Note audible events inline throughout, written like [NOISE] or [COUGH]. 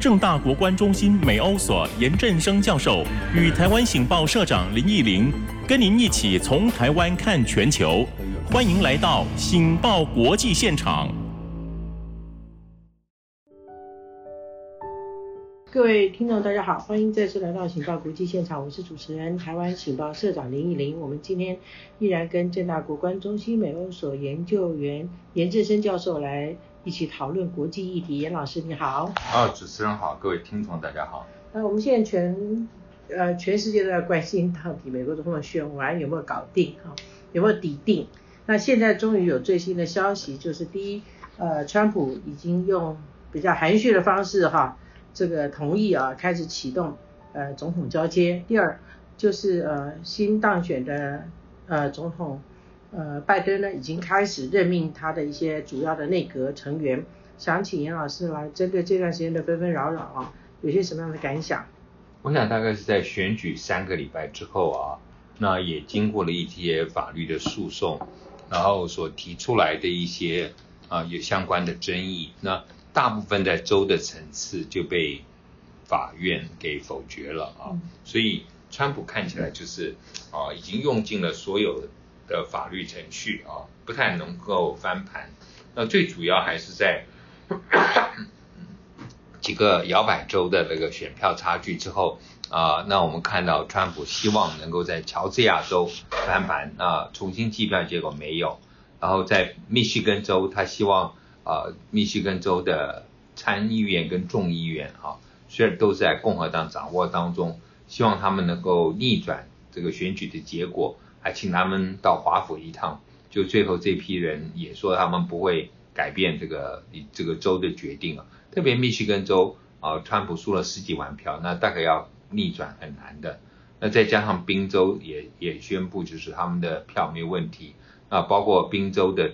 正大国关中心美欧所严振声教授与台湾醒报社长林义霖，跟您一起从台湾看全球。欢迎来到醒报国际现场。各位听众，大家好，欢迎再次来到醒报国际现场，我是主持人台湾醒报社长林义霖。我们今天依然跟正大国关中心美欧所研究员严振声教授来。一起讨论国际议题，严老师你好。啊，主持人好，各位听众大家好。那我们现在全呃全世界都在关心到底美国总统选完有没有搞定哈，有没有底定？那现在终于有最新的消息，就是第一，呃，川普已经用比较含蓄的方式哈，这个同意啊开始启动呃总统交接。第二，就是呃新当选的呃总统。呃，拜登呢已经开始任命他的一些主要的内阁成员，想请严老师来针对这段时间的纷纷扰扰啊，有些什么样的感想？我想大概是在选举三个礼拜之后啊，那也经过了一些法律的诉讼，然后所提出来的一些啊有相关的争议，那大部分在州的层次就被法院给否决了啊，嗯、所以川普看起来就是啊已经用尽了所有的。法律程序啊，不太能够翻盘。那最主要还是在 [COUGHS] 几个摇摆州的那个选票差距之后啊，那我们看到川普希望能够在乔治亚州翻盘啊，重新计票，结果没有。然后在密西根州，他希望啊，密西根州的参议院跟众议院啊，虽然都是在共和党掌握当中，希望他们能够逆转这个选举的结果。还请他们到华府一趟，就最后这批人也说他们不会改变这个这个州的决定啊，特别密西根州啊，川普输了十几万票，那大概要逆转很难的。那再加上宾州也也宣布就是他们的票没有问题，那包括宾州的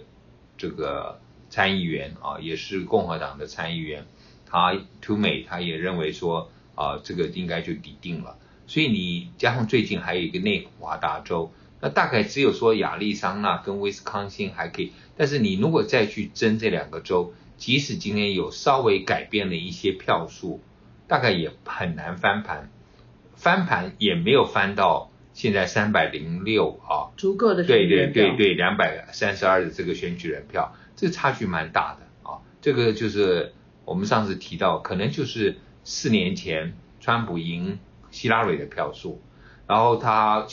这个参议员啊，也是共和党的参议员，他图美他也认为说啊，这个应该就底定了。所以你加上最近还有一个内华达州。那大概只有说亚利桑那跟威斯康星还可以，但是你如果再去争这两个州，即使今天有稍微改变了一些票数，大概也很难翻盘，翻盘也没有翻到现在三百零六啊，足够的对对对对两百三十二的这个选举人票，这个差距蛮大的啊，这个就是我们上次提到，可能就是四年前川普赢希拉蕊的票数，然后他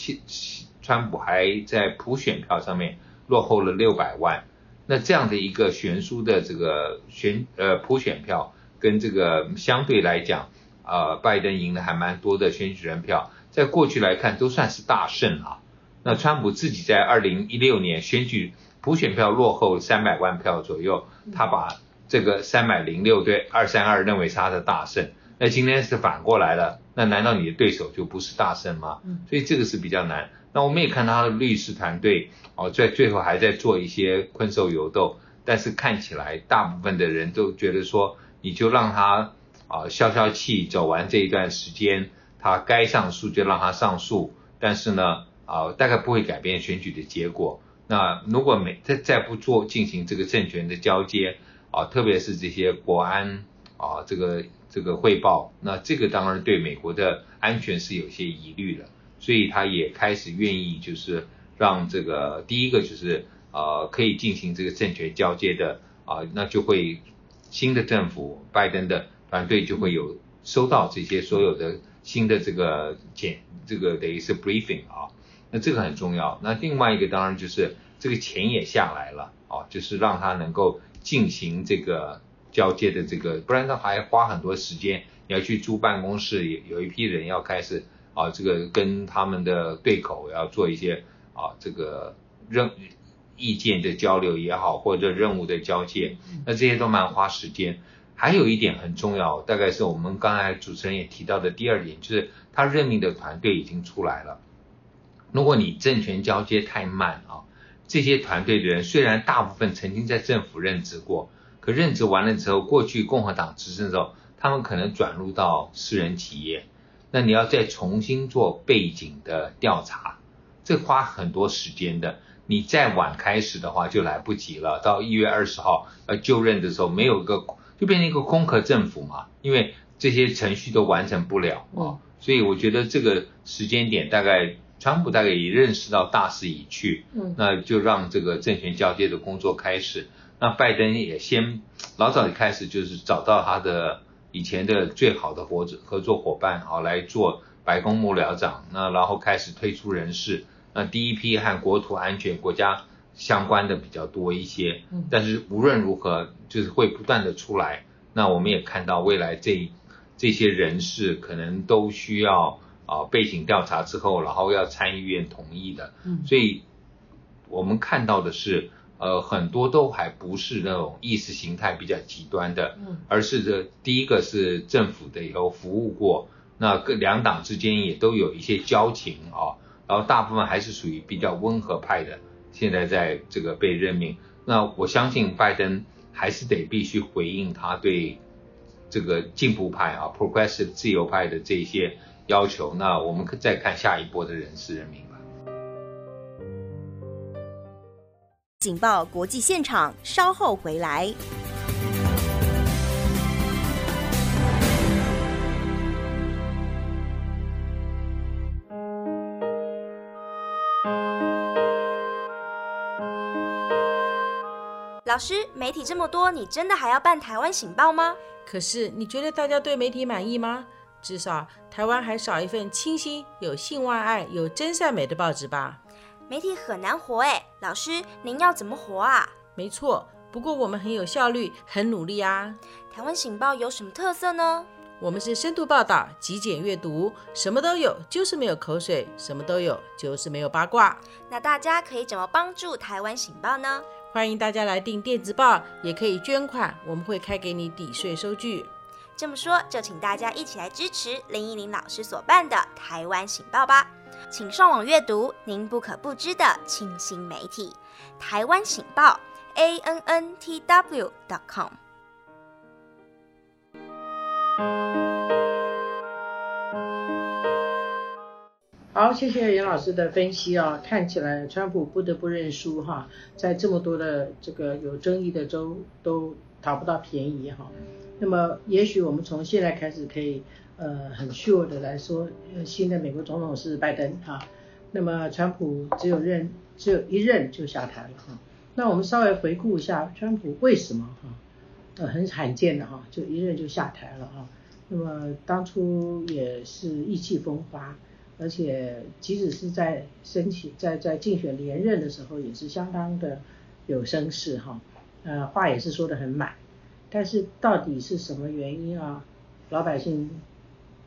川普还在普选票上面落后了六百万，那这样的一个悬殊的这个选呃普选票，跟这个相对来讲，呃拜登赢的还蛮多的选举人票，在过去来看都算是大胜啊。那川普自己在二零一六年选举普选票落后三百万票左右，他把这个三百零六对二三二认为是他的大胜。那今天是反过来了，那难道你的对手就不是大胜吗？所以这个是比较难。那我们也看到他的律师团队哦，在最后还在做一些困兽犹斗，但是看起来大部分的人都觉得说，你就让他啊消消气，走完这一段时间，他该上诉就让他上诉，但是呢啊大概不会改变选举的结果。那如果没再再不做进行这个政权的交接啊，特别是这些国安啊这个这个汇报，那这个当然对美国的安全是有些疑虑的。所以他也开始愿意，就是让这个第一个就是呃可以进行这个政权交接的啊、那就会新的政府拜登的团队就会有收到这些所有的新的这个简这个等于是 briefing 啊，那这个很重要。那另外一个当然就是这个钱也下来了啊，就是让他能够进行这个交接的这个，不然他还花很多时间，你要去租办公室，有有一批人要开始。啊，这个跟他们的对口要做一些啊，这个任意见的交流也好，或者任务的交接，那这些都蛮花时间。还有一点很重要，大概是我们刚才主持人也提到的第二点，就是他任命的团队已经出来了。如果你政权交接太慢啊，这些团队的人虽然大部分曾经在政府任职过，可任职完了之后，过去共和党执政的时候，他们可能转入到私人企业。那你要再重新做背景的调查，这花很多时间的。你再晚开始的话就来不及了。到一月二十号呃就任的时候，没有一个就变成一个空壳政府嘛。因为这些程序都完成不了啊、哦，所以我觉得这个时间点大概，川普大概也认识到大势已去，嗯，那就让这个政权交接的工作开始。那拜登也先老早就开始就是找到他的以前的最好的合作合作伙伴啊来做白宫幕僚长，那然后开始推出人事，那第一批和国土安全国家相关的比较多一些，嗯，但是无论如何就是会不断的出来，那我们也看到未来这这些人事可能都需要啊背景调查之后，然后要参议院同意的，嗯，所以我们看到的是。呃，很多都还不是那种意识形态比较极端的，嗯，而是这第一个是政府的有服务过，那各两党之间也都有一些交情啊，然后大部分还是属于比较温和派的，现在在这个被任命，那我相信拜登还是得必须回应他对这个进步派啊，progressive 自由派的这些要求，那我们再看下一波的人事任命。警报！国际现场稍后回来。老师，媒体这么多，你真的还要办台湾醒报吗？可是，你觉得大家对媒体满意吗？至少台湾还少一份清新、有性万爱、有真善美的报纸吧。媒体很难活哎，老师您要怎么活啊？没错，不过我们很有效率，很努力啊。台湾醒报有什么特色呢？我们是深度报道、极简阅读，什么都有，就是没有口水；什么都有，就是没有八卦。那大家可以怎么帮助台湾醒报呢？欢迎大家来订电子报，也可以捐款，我们会开给你抵税收据。这么说，就请大家一起来支持林怡伶老师所办的台湾醒报吧。请上网阅读您不可不知的清新媒体——台湾醒报 a n n t w dot com。好，谢谢严老师的分析啊，看起来川普不得不认输哈，在这么多的这个有争议的州都讨不到便宜哈。那么，也许我们从现在开始可以。呃，很 sure 的来说，呃，新的美国总统是拜登哈，那么川普只有任只有一任就下台了哈。那我们稍微回顾一下川普为什么哈，呃，很罕见的哈，就一任就下台了哈。那么当初也是意气风发，而且即使是在申请在在竞选连任的时候，也是相当的有声势哈，呃，话也是说得很满。但是到底是什么原因啊？老百姓。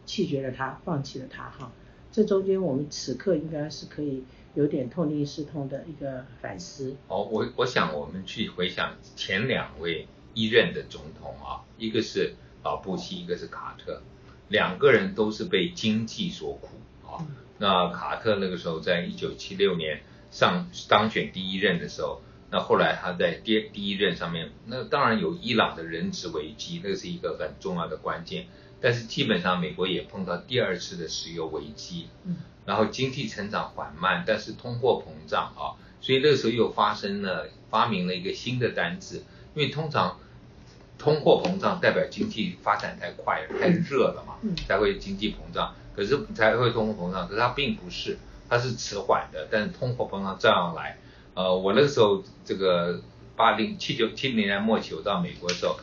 弃绝了他，放弃了他，哈，这中间我们此刻应该是可以有点痛定思痛的一个反思。哦，我我想我们去回想前两位一任的总统啊，一个是老布希，一个是卡特，两个人都是被经济所苦啊。那卡特那个时候在一九七六年上当选第一任的时候，那后来他在第第一任上面，那当然有伊朗的人质危机，那是一个很重要的关键。但是基本上，美国也碰到第二次的石油危机，嗯，然后经济成长缓慢，但是通货膨胀啊，所以那个时候又发生了，发明了一个新的单字，因为通常通货膨胀代表经济发展太快，太热了嘛，才会经济膨胀，可是才会通货膨胀，可是它并不是，它是迟缓的，但是通货膨胀照样来，呃，我那个时候这个。八零七九七零年代末期，我到美国的时候，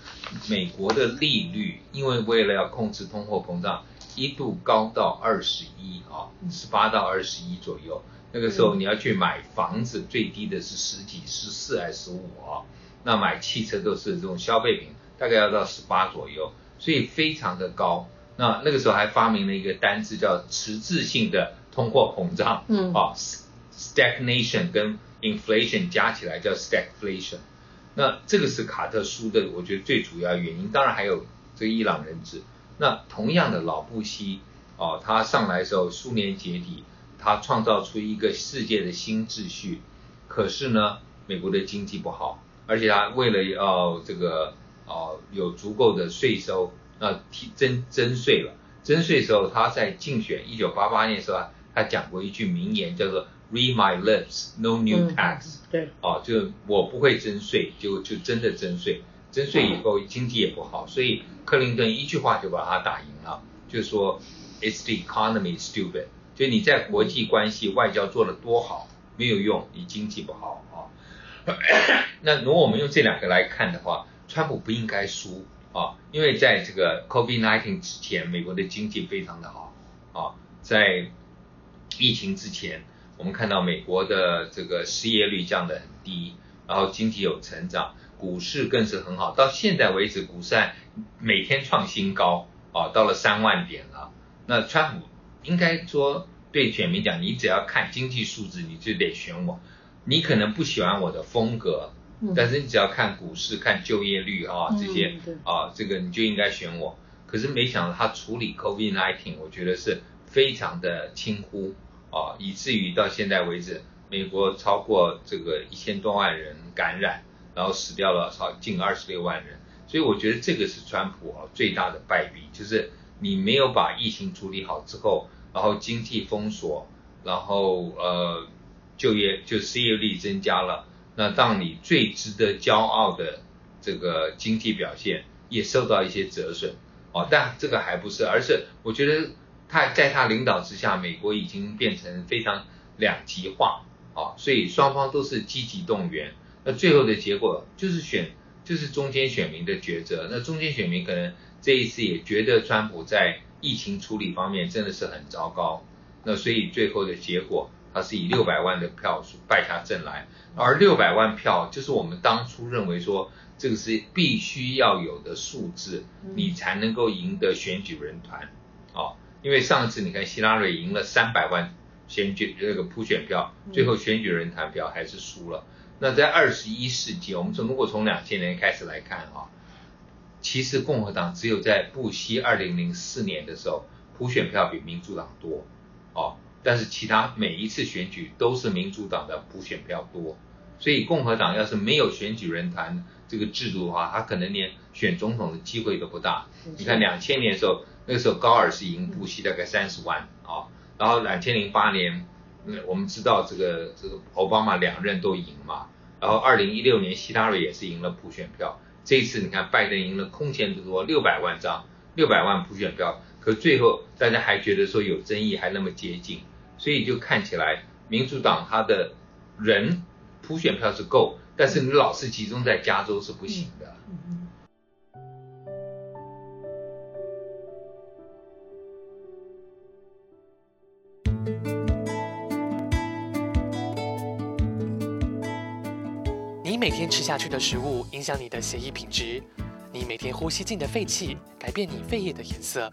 美国的利率因为为了要控制通货膨胀，一度高到二十一啊，十八到二十一左右。那个时候你要去买房子，最低的是十几、十四还是十五啊？那买汽车都是这种消费品，大概要到十八左右，所以非常的高。那那个时候还发明了一个单字叫迟滞性的通货膨胀，嗯啊，stagnation 跟。Inflation 加起来叫 stagflation，那这个是卡特输的，我觉得最主要原因，当然还有这个伊朗人质。那同样的老布希，哦，他上来的时候苏联解体，他创造出一个世界的新秩序，可是呢，美国的经济不好，而且他为了要这个哦有足够的税收，那提征征税了，征税时候他在竞选一九八八年的时候，他讲过一句名言，叫做。Read my lips, no new tax。对，哦，就我不会征税，就就真的征税。征税以后经济也不好，所以克林顿一句话就把他打赢了，就说 It's the economy stupid，就你在国际关系外交做的多好没有用，你经济不好啊。[COUGHS] 那如果我们用这两个来看的话，川普不应该输啊，因为在这个 COVID-19 之前，美国的经济非常的好啊，在疫情之前，我们看到美国的这个失业率降得很低，然后经济有成长。股市更是很好，到现在为止，股市每天创新高啊，到了三万点了。那川普应该说对选民讲，你只要看经济数字，你就得选我。你可能不喜欢我的风格，但是你只要看股市、看就业率啊这些啊，这个你就应该选我。可是没想到他处理 COVID-19，我觉得是非常的轻忽啊，以至于到现在为止，美国超过这个一千多万人感染。然后死掉了超近二十六万人，所以我觉得这个是川普啊最大的败笔，就是你没有把疫情处理好之后，然后经济封锁，然后呃就业就失业率增加了，那当你最值得骄傲的这个经济表现也受到一些折损哦，但这个还不是，而是我觉得他在他领导之下，美国已经变成非常两极化啊，所以双方都是积极动员。那最后的结果就是选，就是中间选民的抉择。那中间选民可能这一次也觉得川普在疫情处理方面真的是很糟糕。那所以最后的结果，他是以六百万的票数败下阵来。而六百万票就是我们当初认为说这个是必须要有的数字，你才能够赢得选举人团。哦，因为上次你看希拉蕊赢了三百万选举这个普选票，最后选举人团票还是输了。那在二十一世纪，我们从如果从两千年开始来看啊，其实共和党只有在布希二零零四年的时候，普选票比民主党多，哦，但是其他每一次选举都是民主党的普选票多，所以共和党要是没有选举人团这个制度的话，他可能连选总统的机会都不大。你看两千年的时候，那个时候高尔是赢布希大概三十万啊，然后两千零八年，我们知道这个这个奥巴马两任都赢嘛。然后，二零一六年希拉里也是赢了普选票。这一次你看，拜登赢了空前之多，六百万张，六百万普选票。可最后大家还觉得说有争议，还那么接近，所以就看起来民主党他的人普选票是够，但是你老是集中在加州是不行的。每天吃下去的食物影响你的血液品质，你每天呼吸进的废气改变你肺叶的颜色，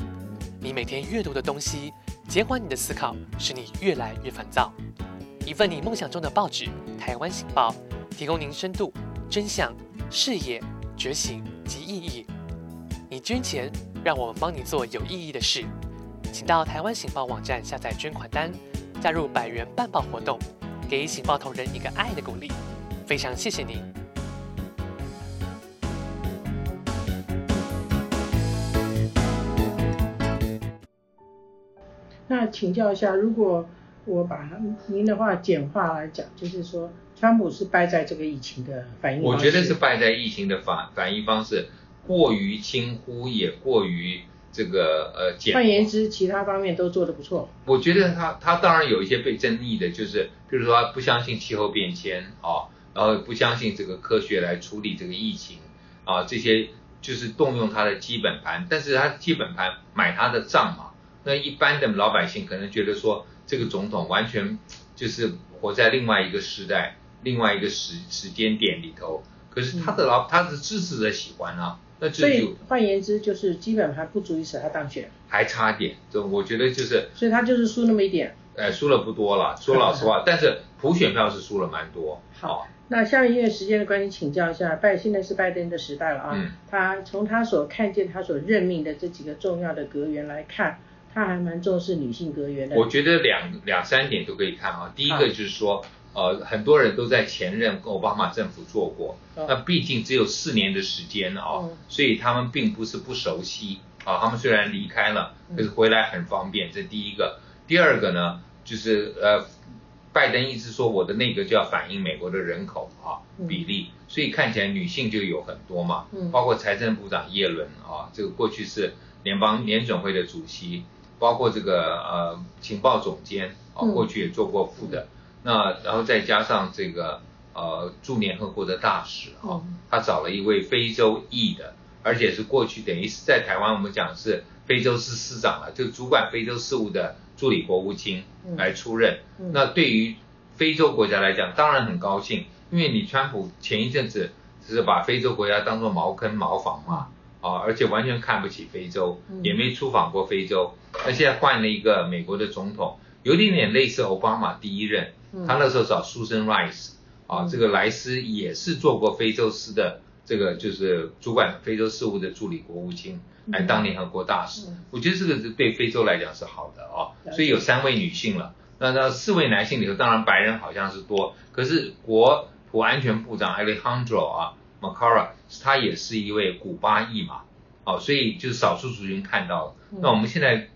你每天阅读的东西减缓你的思考，使你越来越烦躁。一份你梦想中的报纸《台湾醒报》，提供您深度、真相、视野、觉醒及意义。你捐钱，让我们帮你做有意义的事。请到台湾醒报网站下载捐款单，加入百元办报活动，给醒报同仁一个爱的鼓励。非常谢谢您。那请教一下，如果我把您的话简化来讲，就是说，川普是败在这个疫情的反应方式。我觉得是败在疫情的反反应方式过于轻忽，也过于这个呃简。换言之，其他方面都做得不错。我觉得他他当然有一些被争议的，就是比如说他不相信气候变迁啊。哦然后不相信这个科学来处理这个疫情，啊，这些就是动用他的基本盘，但是他基本盘买他的账嘛。那一般的老百姓可能觉得说，这个总统完全就是活在另外一个时代、另外一个时时间点里头。可是他的老他的支持者喜欢啊，那这就，换言之就是基本还不足以使他当选，还差点。就我觉得就是，所以他就是输那么一点。呃，输了不多了，说老实话，[LAUGHS] 但是普选票是输了蛮多。好。那下面因为时间的关系，请教一下，拜现在是拜登的时代了啊。嗯。他从他所看见他所任命的这几个重要的阁员来看，他还蛮重视女性格员的。我觉得两两三点都可以看啊。第一个就是说，呃，很多人都在前任奥巴马政府做过，那毕竟只有四年的时间啊，所以他们并不是不熟悉啊。他们虽然离开了，可是回来很方便，这第一个。第二个呢，就是呃。拜登一直说我的内阁就要反映美国的人口啊比例，所以看起来女性就有很多嘛，包括财政部长耶伦啊，这个过去是联邦联准会的主席，包括这个呃情报总监啊，过去也做过副的，那然后再加上这个呃驻联合国的大使啊，他找了一位非洲裔的，而且是过去等于是在台湾我们讲是非洲司司长了，就主管非洲事务的。助理国务卿来出任，那对于非洲国家来讲，当然很高兴，因为你川普前一阵子只是把非洲国家当做茅坑茅房嘛，啊，而且完全看不起非洲，也没出访过非洲。那现在换了一个美国的总统，有点点类似奥巴马第一任，他那时候找 Susan Rice，啊，这个莱斯也是做过非洲司的，这个就是主管非洲事务的助理国务卿。来当联合国大使，我觉得这个是对非洲来讲是好的哦。所以有三位女性了，那那四位男性里头，当然白人好像是多，可是国土安全部长 Alejandro 啊 Macarra，他也是一位古巴裔嘛，哦，所以就是少数族群看到了。那我们现在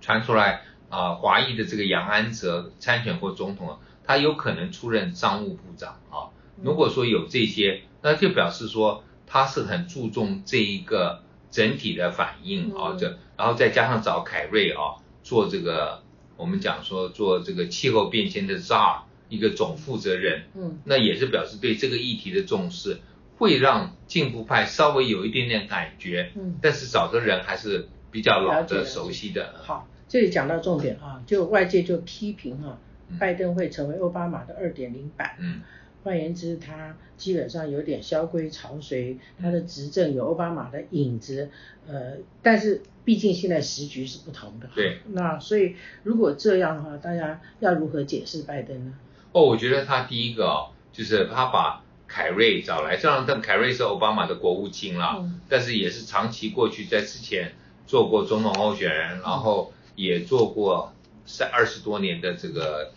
传出来啊，华裔的这个杨安泽参选过总统了，他有可能出任商务部长啊。如果说有这些，那就表示说他是很注重这一个。整体的反应啊，这然后再加上找凯瑞啊做这个，我们讲说做这个气候变迁的 czar 一个总负责人，嗯，那也是表示对这个议题的重视，会让进步派稍微有一点点感觉，嗯，但是找的人还是比较老的熟悉的。好，这里讲到重点啊，就外界就批评哈，拜登会成为奥巴马的二点零版，嗯。换言之，他基本上有点萧规曹随，他的执政有奥巴马的影子，呃，但是毕竟现在时局是不同的，对，那所以如果这样的话，大家要如何解释拜登呢？哦，我觉得他第一个哦，就是他把凯瑞找来，虽然但凯瑞是奥巴马的国务卿啦，嗯、但是也是长期过去在之前做过总统候选人，然后也做过三二十多年的这个。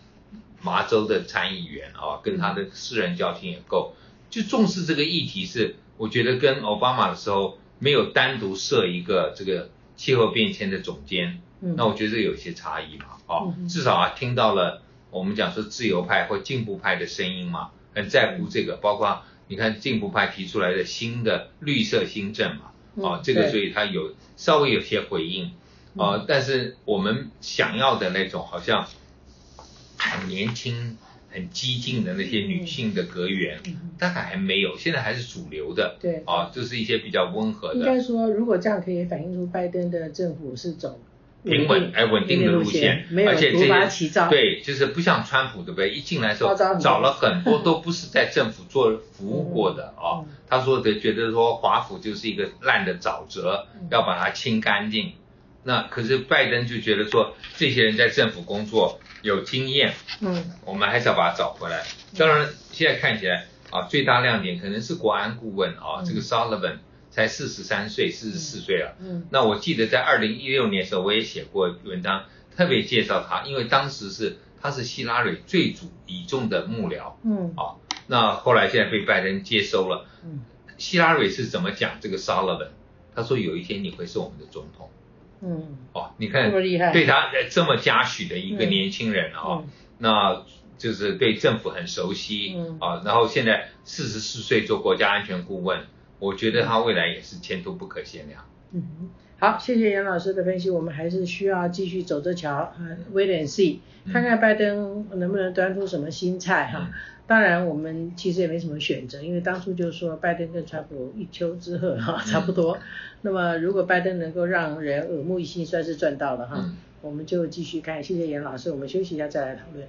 麻州的参议员啊，跟他的私人交情也够，就重视这个议题是，我觉得跟奥巴马的时候没有单独设一个这个气候变迁的总监，那我觉得这有些差异嘛，哦，至少啊听到了我们讲说自由派或进步派的声音嘛，很在乎这个，包括你看进步派提出来的新的绿色新政嘛，哦，这个所以他有稍微有些回应，啊，但是我们想要的那种好像。很年轻、很激进的那些女性的阁员，大概还没有，现在还是主流的。对，啊，就是一些比较温和的。应该说，如果这样可以反映出拜登的政府是走平稳哎稳定的路线，没有突发奇兆。对，就是不像川普，对不对？一进来的时候找了很多都不是在政府做服务过的啊。他说的觉得说华府就是一个烂的沼泽，要把它清干净。那可是拜登就觉得说，这些人在政府工作。有经验，嗯，我们还是要把它找回来。当然，现在看起来啊，最大亮点可能是国安顾问啊，这个 Sullivan 才四十三岁，四十四岁了。嗯，那我记得在二零一六年的时候，我也写过文章，特别介绍他，因为当时是他是希拉蕊最主倚重的幕僚。嗯，啊，那后来现在被拜登接收了。嗯，希拉蕊是怎么讲这个 Sullivan？他说有一天你会是我们的总统。嗯，哦，你看，对他这么嘉许的一个年轻人啊、哦，嗯嗯、那就是对政府很熟悉，嗯啊，然后现在四十四岁做国家安全顾问，我觉得他未来也是前途不可限量。嗯，好，谢谢杨老师的分析，我们还是需要继续走着瞧啊，wait and see，看看拜登能不能端出什么新菜哈。嗯当然，我们其实也没什么选择，因为当初就说拜登跟川普一丘之貉哈，[LAUGHS] 差不多。嗯、那么如果拜登能够让人耳目一新，算是赚到了哈。嗯、我们就继续看，谢谢严老师，我们休息一下再来讨论。